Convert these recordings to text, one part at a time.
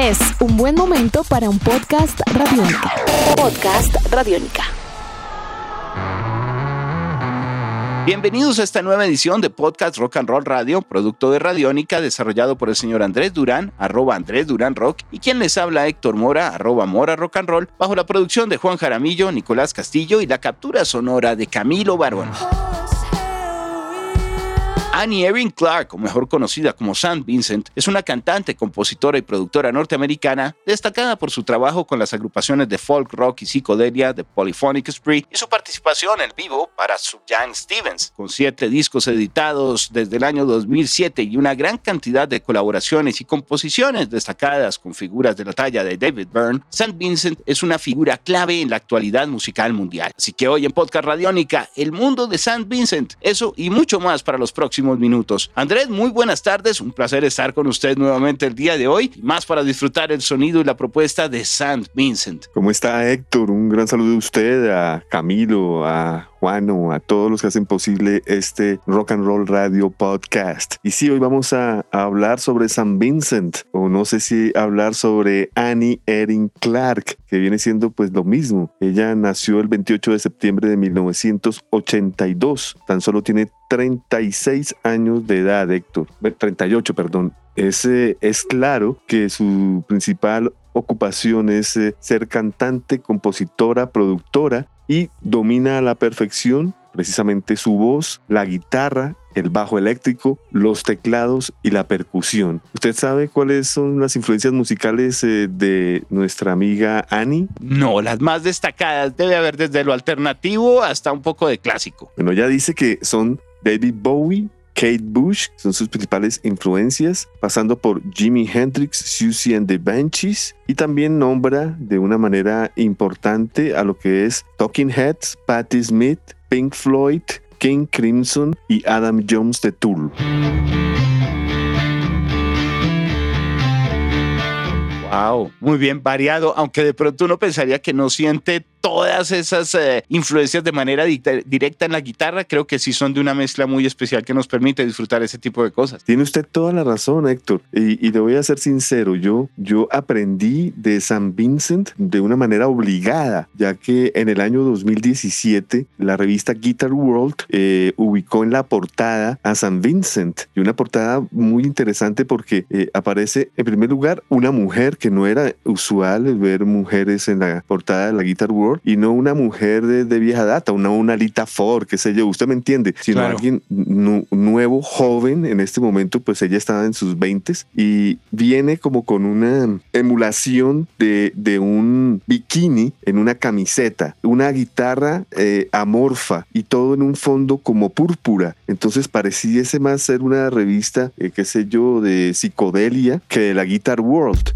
Es un buen momento para un podcast radiónica. Podcast radiónica. Bienvenidos a esta nueva edición de Podcast Rock and Roll Radio, producto de Radiónica, desarrollado por el señor Andrés Durán, arroba Andrés Durán Rock, y quien les habla Héctor Mora, arroba Mora Rock and Roll, bajo la producción de Juan Jaramillo, Nicolás Castillo y la captura sonora de Camilo Barón. Annie Erin Clark, o mejor conocida como Sam Vincent, es una cantante, compositora y productora norteamericana destacada por su trabajo con las agrupaciones de folk rock y psicodelia de Polyphonic Spree y su participación en vivo para Young Stevens, con siete discos editados desde el año 2007 y una gran cantidad de colaboraciones y composiciones destacadas con figuras de la talla de David Byrne. Sam Vincent es una figura clave en la actualidad musical mundial. Así que hoy en Podcast Radiónica, el mundo de Sam Vincent, eso y mucho más para los próximos minutos. Andrés, muy buenas tardes, un placer estar con usted nuevamente el día de hoy, más para disfrutar el sonido y la propuesta de St. Vincent. ¿Cómo está Héctor? Un gran saludo a usted, a Camilo, a Juano, a todos los que hacen posible este Rock and Roll Radio Podcast. Y sí, hoy vamos a, hablar sobre San Vincent, o no sé si hablar sobre Annie Erin Clark, que viene siendo pues lo mismo. Ella nació el 28 de septiembre de 1982, tan solo tiene 36 años de edad, Héctor. 38, perdón. Es, es claro que su principal ocupación es eh, ser cantante, compositora, productora y domina a la perfección precisamente su voz, la guitarra, el bajo eléctrico, los teclados y la percusión. ¿Usted sabe cuáles son las influencias musicales eh, de nuestra amiga Annie? No, las más destacadas debe haber desde lo alternativo hasta un poco de clásico. Bueno, ya dice que son David Bowie, Kate Bush, son sus principales influencias, pasando por Jimi Hendrix, Susie and the Banshees, y también nombra de una manera importante a lo que es Talking Heads, Patti Smith, Pink Floyd, King Crimson y Adam Jones de Tool. Wow, muy bien variado, aunque de pronto uno pensaría que no siente todas esas eh, influencias de manera directa en la guitarra, creo que sí son de una mezcla muy especial que nos permite disfrutar ese tipo de cosas. Tiene usted toda la razón, Héctor. Y, y le voy a ser sincero, yo, yo aprendí de San Vincent de una manera obligada, ya que en el año 2017 la revista Guitar World eh, ubicó en la portada a San Vincent. Y una portada muy interesante porque eh, aparece en primer lugar una mujer que no era usual ver mujeres en la portada de la Guitar World y no una mujer de, vieja data, una, una Lita Ford, qué sé yo, usted me entiende, sino alguien nuevo, joven, en este momento pues ella estaba en sus 20 y viene como con una emulación de, de un bikini en una camiseta, una guitarra eh, amorfa y todo en un fondo como púrpura. Entonces pareciese más ser una revista, eh, qué sé yo, de psicodelia que de la Guitar World.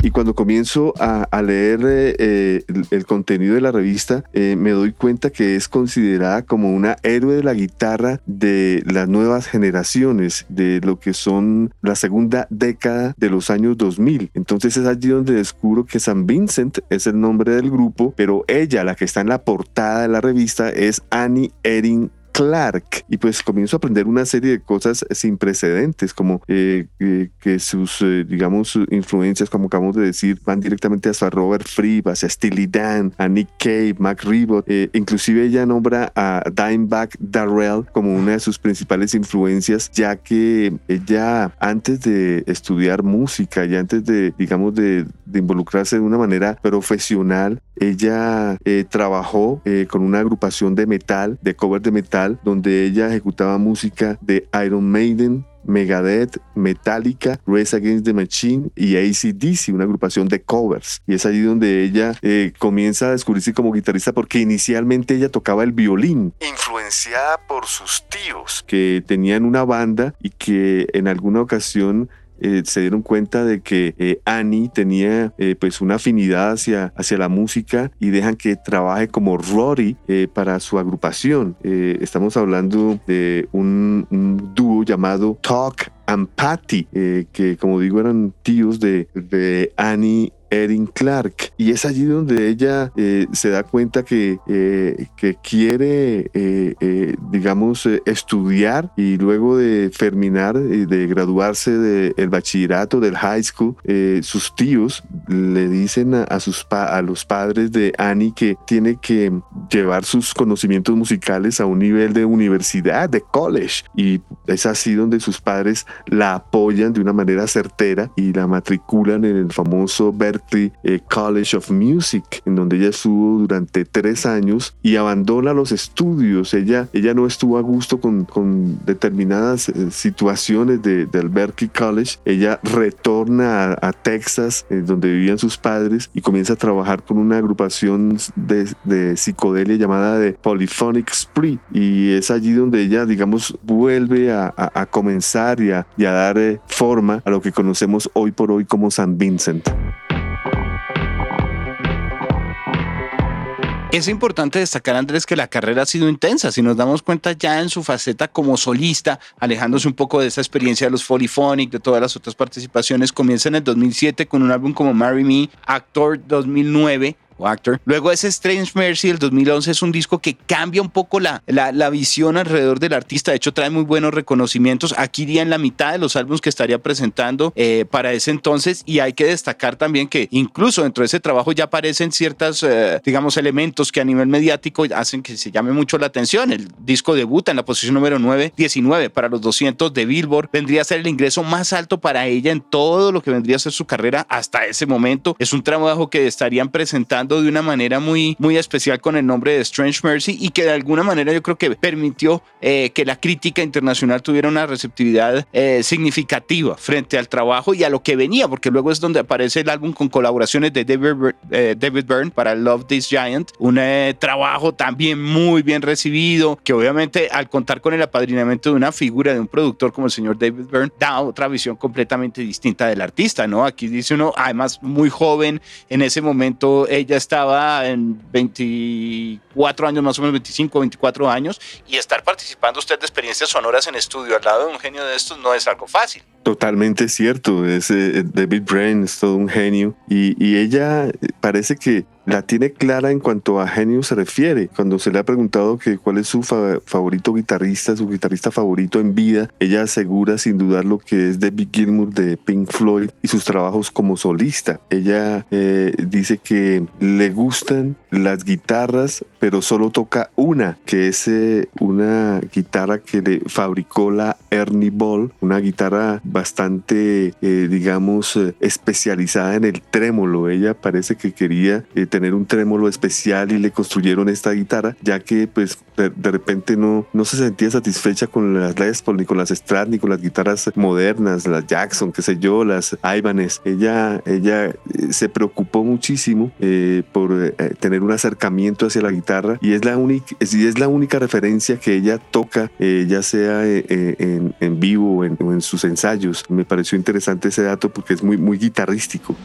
Y cuando comienzo a, leer eh, el, contenido de la revista, eh, me doy cuenta que es considerada como una héroe de la guitarra de las nuevas generaciones, de lo que son la segunda década de los años 2000. Entonces es allí donde descubro que San Vincent es el nombre del grupo, pero ella, la que está en la portada de la revista, es Annie Erin Clark. Y pues comienzo a aprender una serie de cosas sin precedentes, como eh, eh, que sus, eh, digamos, influencias, como acabamos de decir, van directamente hasta Robert Fripp, hacia Steely Dan, a Nick Cave, Mac Ribot. inclusive ella nombra a Dimebag Darrell como una de sus principales influencias, ya que ella antes de estudiar música y antes de, digamos, de involucrarse de una manera profesional, ella trabajó con una agrupación de metal, de cover de metal, donde ella ejecutaba música de Iron Maiden, Megadeth, Metallica, Race Against the Machine y ACDC, una agrupación de covers. Y es allí donde ella eh, comienza a descubrirse como guitarrista porque inicialmente ella tocaba el violín, influenciada por sus tíos que tenían una banda y que en alguna ocasión eh, se dieron cuenta de que eh, Annie tenía eh, pues una afinidad hacia, hacia la música y dejan que trabaje como Rory para su agrupación. estamos hablando de un, dúo llamado Talk and Patty, que como digo eran tíos de, de Annie Erin Clark. Y es allí donde ella eh, se da cuenta que, eh, que quiere, eh, digamos, estudiar y luego de terminar, de graduarse del bachillerato, del high school, sus tíos le dicen a, sus a los padres de Annie que tiene que llevar sus conocimientos musicales a un nivel de universidad, de college. Y es así donde sus padres la apoyan de una manera certera y la matriculan en el famoso Berkeley eh, College of Music, en donde ella estuvo durante tres años y abandona los estudios. Ella, ella no estuvo a gusto con, con determinadas eh, situaciones de, del Berkeley College. Ella retorna a, Texas, donde vivían sus padres, y comienza a trabajar con una agrupación de, de psicodelia llamada de Polyphonic Spree. Y es allí donde ella, digamos, vuelve a, a, comenzar y a, y a dar eh, forma a lo que conocemos hoy por hoy como San Vincent. Es importante destacar, Andrés, que la carrera ha sido intensa. Si nos damos cuenta ya en su faceta como solista, alejándose un poco de esa experiencia de los Polyphonic, de todas las otras participaciones, comienza en el 2007 con un álbum como Marry Me, Actor 2009, Luego ese Strange Mercy del 2011 es un disco que cambia un poco la, la, visión alrededor del artista. De hecho, trae muy buenos reconocimientos. Aquí iría en la mitad de los álbumes que estaría presentando eh, para ese entonces. Y hay que destacar también que incluso dentro de ese trabajo ya aparecen ciertos, eh, digamos, elementos que a nivel mediático hacen que se llame mucho la atención. El disco debuta en la posición número 9, 19 para los 200 de Billboard. Vendría a ser el ingreso más alto para ella en todo lo que vendría a ser su carrera hasta ese momento. Es un trabajo que estarían presentando de una manera muy, muy especial con el nombre de Strange Mercy y que de alguna manera yo creo que permitió eh, que la crítica internacional tuviera una receptividad eh, significativa frente al trabajo y a lo que venía, porque luego es donde aparece el álbum con colaboraciones de David, eh, David Byrne para Love This Giant, un trabajo también muy bien recibido, que obviamente al contar con el apadrinamiento de una figura de un productor como el señor David Byrne, da otra visión completamente distinta del artista, ¿no? Aquí dice uno, además muy joven, en ese momento ella estaba en 24 años, más o menos 25, 24 años, y estar participando usted de experiencias sonoras en estudio al lado de un genio de estos no es algo fácil. Totalmente cierto, es, eh, David Brain es todo un genio y, y ella parece que la tiene clara en cuanto a genio se refiere. Cuando se le ha preguntado que cuál es su favorito guitarrista, su guitarrista favorito en vida, ella asegura sin dudar lo que es David Gilmour de Pink Floyd y sus trabajos como solista. Ella eh, dice que le gustan las guitarras, pero solo toca una, que es eh, una guitarra que le fabricó la Ernie Ball, una guitarra bastante, eh, digamos, especializada en el trémolo. Ella parece que quería tener tener un trémolo especial y le construyeron esta guitarra, ya que pues de, repente no, no se sentía satisfecha con las Les Paul, ni con las Strat, ni con las guitarras modernas, las Jackson, qué sé yo, las Ibanez. Ella, ella eh, se preocupó muchísimo eh, por eh, tener un acercamiento hacia la guitarra y es la única, es la única referencia que ella toca, ya sea en, en, vivo o en, en sus ensayos. Me pareció interesante ese dato porque es muy, muy guitarrístico.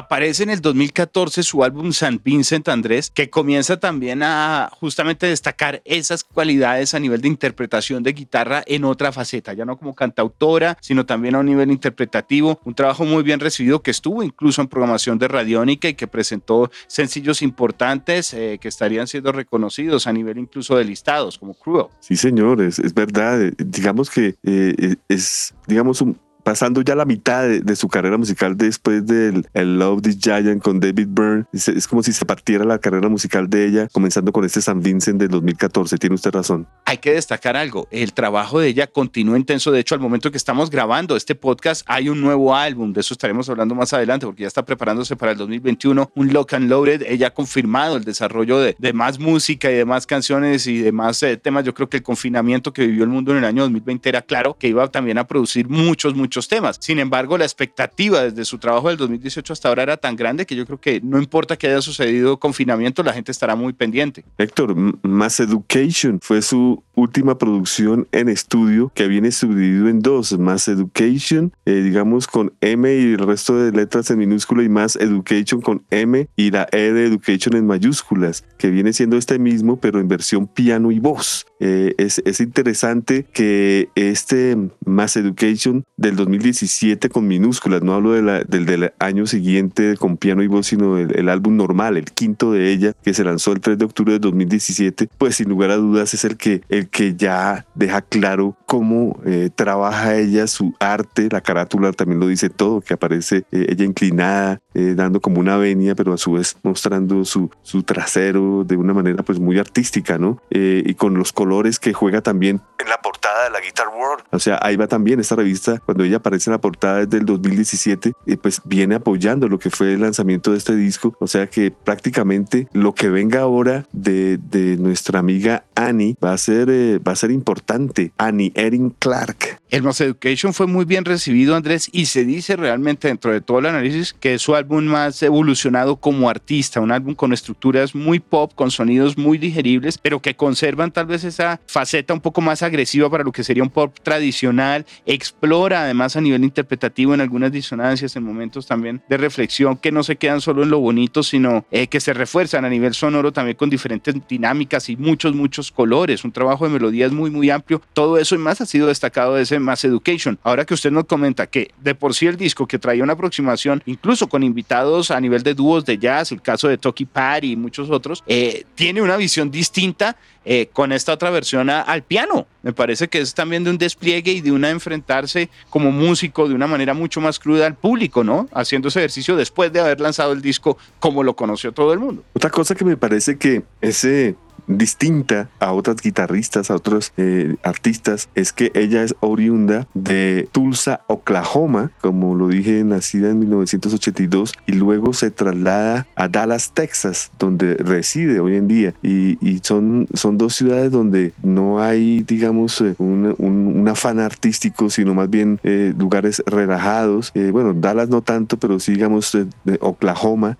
Aparece en el 2014 su álbum San Vincent Andrés, que comienza también a justamente destacar esas cualidades a nivel de interpretación de guitarra en otra faceta, ya no como cantautora, sino también a un nivel interpretativo. Un trabajo muy bien recibido que estuvo incluso en programación de Radiónica y que presentó sencillos importantes eh, que estarían siendo reconocidos a nivel incluso de listados, como Cruel. Sí, señores, es verdad. Digamos que eh, es, digamos, un, pasando ya la mitad de, su carrera musical después del el Love This Giant con David Byrne. Es, como si se partiera la carrera musical de ella, comenzando con este San Vincent del 2014. Tiene usted razón. Hay que destacar algo. El trabajo de ella continúa intenso. De hecho, al momento que estamos grabando este podcast, hay un nuevo álbum. De eso estaremos hablando más adelante, porque ya está preparándose para el 2021. Un Lock and Loaded. Ella ha confirmado el desarrollo de, de más música y de más canciones y de más eh, temas. Yo creo que el confinamiento que vivió el mundo en el año 2020 era claro que iba también a producir muchos, temas. Sin embargo, la expectativa desde su trabajo del 2018 hasta ahora era tan grande que yo creo que no importa que haya sucedido confinamiento, la gente estará muy pendiente. Héctor, Mass Education fue su última producción en estudio que viene subdividido en dos, Mass Education, eh, digamos con M y el resto de letras en minúscula y Mass Education con M y la E de Education en mayúsculas, que viene siendo este mismo pero en versión piano y voz. Eh, es, es interesante que este Mass Education del 2017 con minúsculas, no hablo de la, del, del año siguiente con piano y voz, sino el, el álbum normal, el quinto de ella, que se lanzó el 3 de octubre de 2017, pues sin lugar a dudas es el que, el que ya deja claro cómo eh, trabaja ella su arte, la carátula también lo dice todo, que aparece eh, ella inclinada, eh, dando como una venia, pero a su vez mostrando su, su trasero de una manera pues muy artística, ¿no? y con los colores que juega también en la portada de la Guitar World. O sea, ahí va también esta revista, cuando ella aparece en la portada desde el 2017, pues viene apoyando lo que fue el lanzamiento de este disco. O sea que prácticamente lo que venga ahora de, de nuestra amiga Annie va a ser, eh, va a ser importante. Annie Erin Clark. Mass Education fue muy bien recibido, Andrés, y se dice realmente dentro de todo el análisis que es su álbum más evolucionado como artista, un álbum con estructuras muy pop, con sonidos muy digeribles, pero que conservan tal vez esa faceta un poco más agresiva para lo que sería un pop tradicional, explora además a nivel interpretativo en algunas disonancias, en momentos también de reflexión que no se quedan solo en lo bonito, sino eh, que se refuerzan a nivel sonoro también con diferentes dinámicas y muchos, muchos colores, un trabajo de melodías muy, muy amplio, todo eso y más ha sido destacado de ese Mass Education. Ahora que usted nos comenta que de por sí el disco que traía una aproximación, incluso con invitados a nivel de dúos de jazz, el caso de Toki Parry y muchos otros, eh, tiene una visión distinta eh, con esta otra versión al piano. Me parece que es también de un despliegue y de una enfrentarse como músico de una manera mucho más cruda al público, ¿no? Haciendo ese ejercicio después de haber lanzado el disco como lo conoció todo el mundo. Otra cosa que me parece que ese distinta a otras guitarristas, a otros eh, artistas, es que ella es oriunda de Tulsa, Oklahoma, como lo dije, nacida en 1982, y luego se traslada a Dallas, Texas, donde reside hoy en día. Y, son, son dos ciudades donde no hay, digamos, eh, un, afán artístico, sino más bien eh, lugares relajados. bueno, Dallas no tanto, pero sí, digamos, de Oklahoma.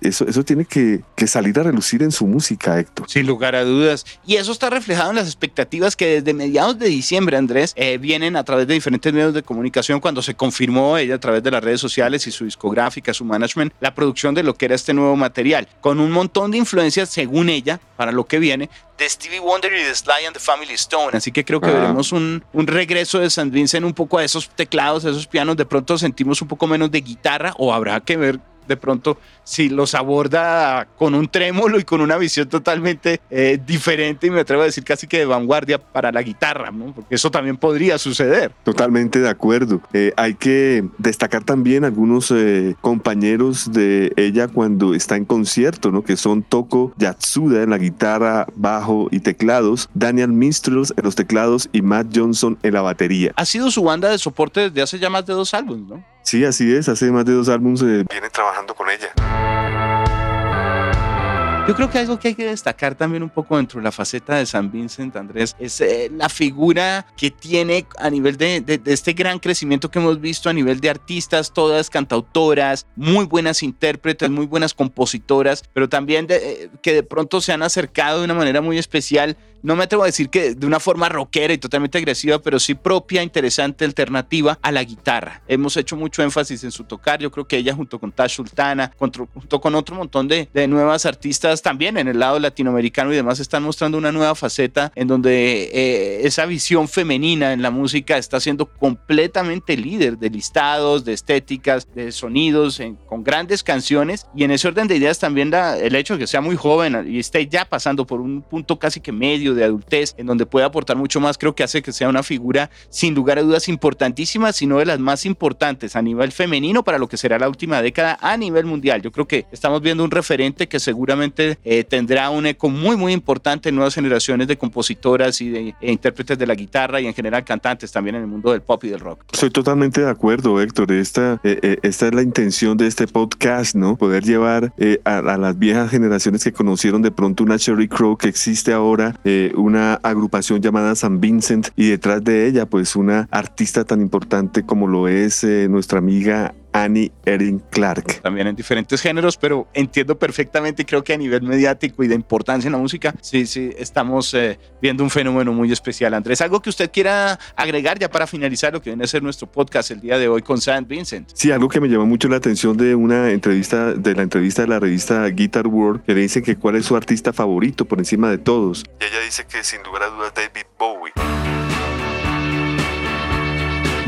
eso, eso tiene que, que salir a relucir en su música, Héctor. Sin lugar a dudas. Y eso está reflejado en las expectativas que desde mediados de diciembre, Andrés, eh, vienen a través de diferentes medios de comunicación cuando se confirmó ella a través de las redes sociales y su discográfica, su management, la producción de lo que era este nuevo material, con un montón de influencias, según ella, para lo que viene, de Stevie Wonder y de Sly and the Family Stone. Así que creo que veremos un, un, regreso de St. Vincent un poco a esos teclados, a esos pianos. De pronto sentimos un poco menos de guitarra o habrá que ver de pronto si los aborda con un trémolo y con una visión totalmente eh, diferente y me atrevo a decir casi que de vanguardia para la guitarra, ¿no? porque eso también podría suceder. Totalmente de acuerdo. Eh, hay que destacar también algunos eh, compañeros de ella cuando está en concierto, ¿no? que son Toko Yatsuda en la guitarra, bajo y teclados, Daniel Minstrels en los teclados y Matt Johnson en la batería. Ha sido su banda de soporte desde hace ya más de dos álbumes, ¿no? Sí, así es. Hace más de dos álbumes viene trabajando con ella. Yo creo que algo que hay que destacar también un poco dentro de la faceta de San Vincent, Andrés, es eh, la figura que tiene a nivel de, de, este gran crecimiento que hemos visto a nivel de artistas, todas cantautoras, muy buenas intérpretes, muy buenas compositoras, pero también de, eh, que de pronto se han acercado de una manera muy especial no me atrevo a decir que de una forma rockera y totalmente agresiva, pero sí propia, interesante, alternativa a la guitarra. Hemos hecho mucho énfasis en su tocar. Yo creo que ella, junto con Tash Sultana, junto con otro montón de, nuevas artistas también en el lado latinoamericano y demás, están mostrando una nueva faceta en donde eh, esa visión femenina en la música está siendo completamente líder de listados, de estéticas, de sonidos, con grandes canciones. Y en ese orden de ideas también el hecho de que sea muy joven y esté ya pasando por un punto casi que medio de adultez, en donde puede aportar mucho más, creo que hace que sea una figura sin lugar a dudas importantísima, sino de las más importantes a nivel femenino para lo que será la última década a nivel mundial. Yo creo que estamos viendo un referente que seguramente eh, tendrá un eco muy, muy importante en nuevas generaciones de compositoras y de e intérpretes de la guitarra y en general cantantes también en el mundo del pop y del rock. Soy totalmente de acuerdo, Héctor. Esta, eh, eh, esta es la intención de este podcast, ¿no? Poder llevar a, las viejas generaciones que conocieron de pronto una Cherry Crow que existe ahora, una agrupación llamada San Vincent y detrás de ella pues una artista tan importante como lo es eh, nuestra amiga Annie Erin Clark. También en diferentes géneros, pero entiendo perfectamente, creo que a nivel mediático y de importancia en la música, sí, sí, estamos eh, viendo un fenómeno muy especial. Andrés, ¿algo que usted quiera agregar ya para finalizar lo que viene a ser nuestro podcast el día de hoy con San Vincent? Sí, algo que me llamó mucho la atención de una entrevista, de la entrevista de la revista Guitar World, que le dice que cuál es su artista favorito por encima de todos. Y ella dice que sin lugar a dudas David Bowie.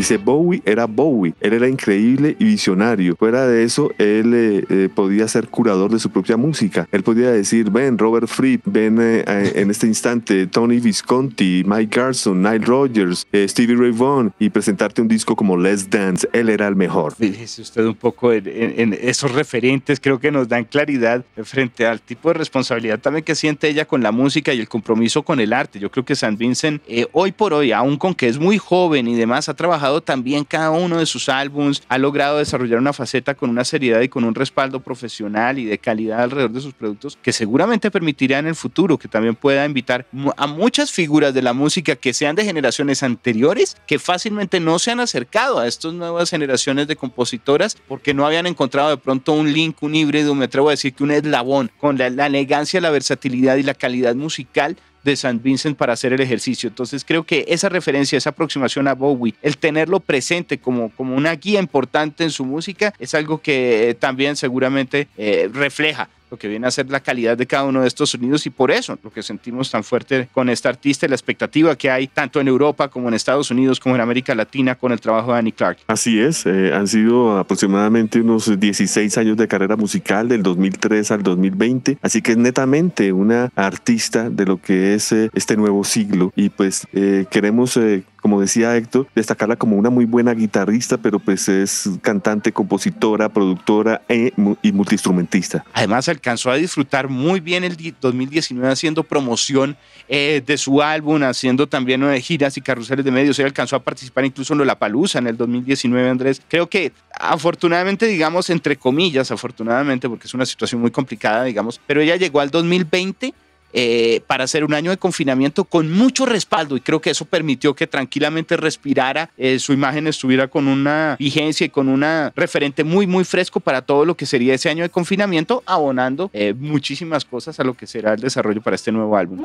Dice, Bowie era Bowie, él era increíble y visionario. Fuera de eso, él eh, eh, podía ser curador de su propia música. Él podía decir, ven, Robert Fripp, ven eh, en este instante Tony Visconti, Mike Garson, Nile Rogers, Stevie Ray Vaughan y presentarte un disco como Let's Dance. Él era el mejor. Fíjese usted un poco en, esos referentes, creo que nos dan claridad frente al tipo de responsabilidad también que siente ella con la música y el compromiso con el arte. Yo creo que San Vincent, hoy por hoy, aún con que es muy joven y demás, ha trabajado también cada uno de sus álbums, ha logrado desarrollar una faceta con una seriedad y con un respaldo profesional y de calidad alrededor de sus productos que seguramente permitirá en el futuro que también pueda invitar a muchas figuras de la música que sean de generaciones anteriores que fácilmente no se han acercado a estas nuevas generaciones de compositoras porque no habían encontrado de pronto un link, un híbrido, me atrevo a decir que un eslabón con la, la elegancia, la versatilidad y la calidad musical de St. Vincent para hacer el ejercicio. Entonces creo que esa referencia, esa aproximación a Bowie, el tenerlo presente como, como una guía importante en su música, es algo que eh, también seguramente eh, refleja lo que viene a ser la calidad de cada uno de estos sonidos y por eso lo que sentimos tan fuerte con esta artista y la expectativa que hay tanto en Europa como en Estados Unidos como en América Latina con el trabajo de Annie Clark. Así es, eh, han sido aproximadamente unos 16 años de carrera musical del 2003 al 2020, así que es netamente una artista de lo que es eh, este nuevo siglo y pues eh, queremos como decía Héctor, destacarla como una muy buena guitarrista, pero pues es cantante, compositora, productora e, y multiinstrumentista. Además alcanzó a disfrutar muy bien el 2019 haciendo promoción eh, de su álbum, haciendo también eh, giras y carruseles de medios. Él alcanzó a participar incluso en La Palusa en el 2019, Andrés. Creo que afortunadamente, digamos, entre comillas, afortunadamente, porque es una situación muy complicada, digamos, pero ella llegó al 2020 eh, para hacer un año de confinamiento con mucho respaldo y creo que eso permitió que tranquilamente respirara, eh, su imagen estuviera con una vigencia y con una referente muy, muy fresco para todo lo que sería ese año de confinamiento, abonando eh, muchísimas cosas a lo que será el desarrollo para este nuevo álbum.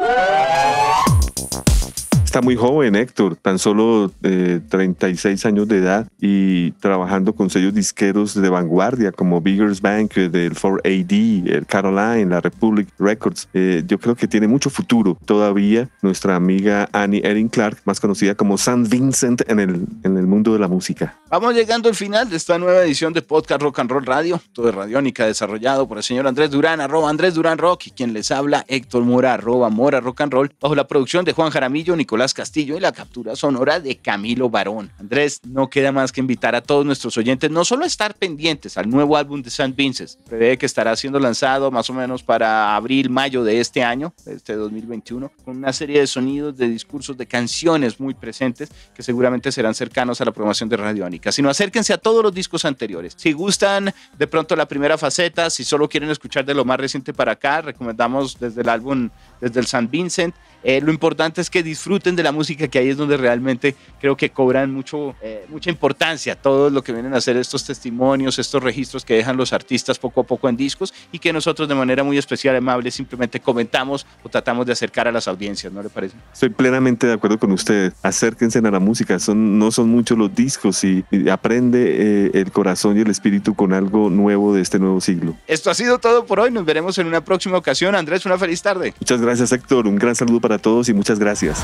Está muy joven Héctor, tan solo 36 años de edad y trabajando con sellos disqueros de vanguardia como Biggers Bank, del 4AD, el Caroline, la Republic Records. yo creo que tiene mucho futuro todavía nuestra amiga Annie Erin Clark, más conocida como San Vincent en el, en el mundo de la música. Vamos llegando al final de esta nueva edición de Podcast Rock and Roll Radio, todo de Radiónica, desarrollado por el señor Andrés Durán, arroba Andrés Durán Rock, y quien les habla Héctor Mora, arroba Mora Rock and Roll, bajo la producción de Juan Jaramillo, Nicolás Castillo y la captura sonora de Camilo Barón. Andrés, no queda más que invitar a todos nuestros oyentes no solo a estar pendientes al nuevo álbum de San Vincent, prevé que estará siendo lanzado más o menos para abril, mayo de este año, este 2021, con una serie de sonidos, de discursos, de canciones muy presentes que seguramente serán cercanos a la programación de Radiónica. Sino acérquense a todos los discos anteriores. Si gustan de pronto la primera faceta, si solo quieren escuchar de lo más reciente para acá, recomendamos desde el álbum, desde el San Vincent, eh, lo importante es que disfruten de la música, que ahí es donde realmente creo que cobran mucho, eh, mucha importancia todo lo que vienen a hacer estos testimonios, estos registros que dejan los artistas poco a poco en discos y que nosotros de manera muy especial, amable, simplemente comentamos o tratamos de acercar a las audiencias, ¿no le parece? Estoy plenamente de acuerdo con usted. Acérquense a la música, son, no son muchos los discos y, aprende eh, el corazón y el espíritu con algo nuevo de este nuevo siglo. Esto ha sido todo por hoy, nos veremos en una próxima ocasión. Andrés, una feliz tarde. Muchas gracias Héctor, un gran saludo para para todos y muchas gracias.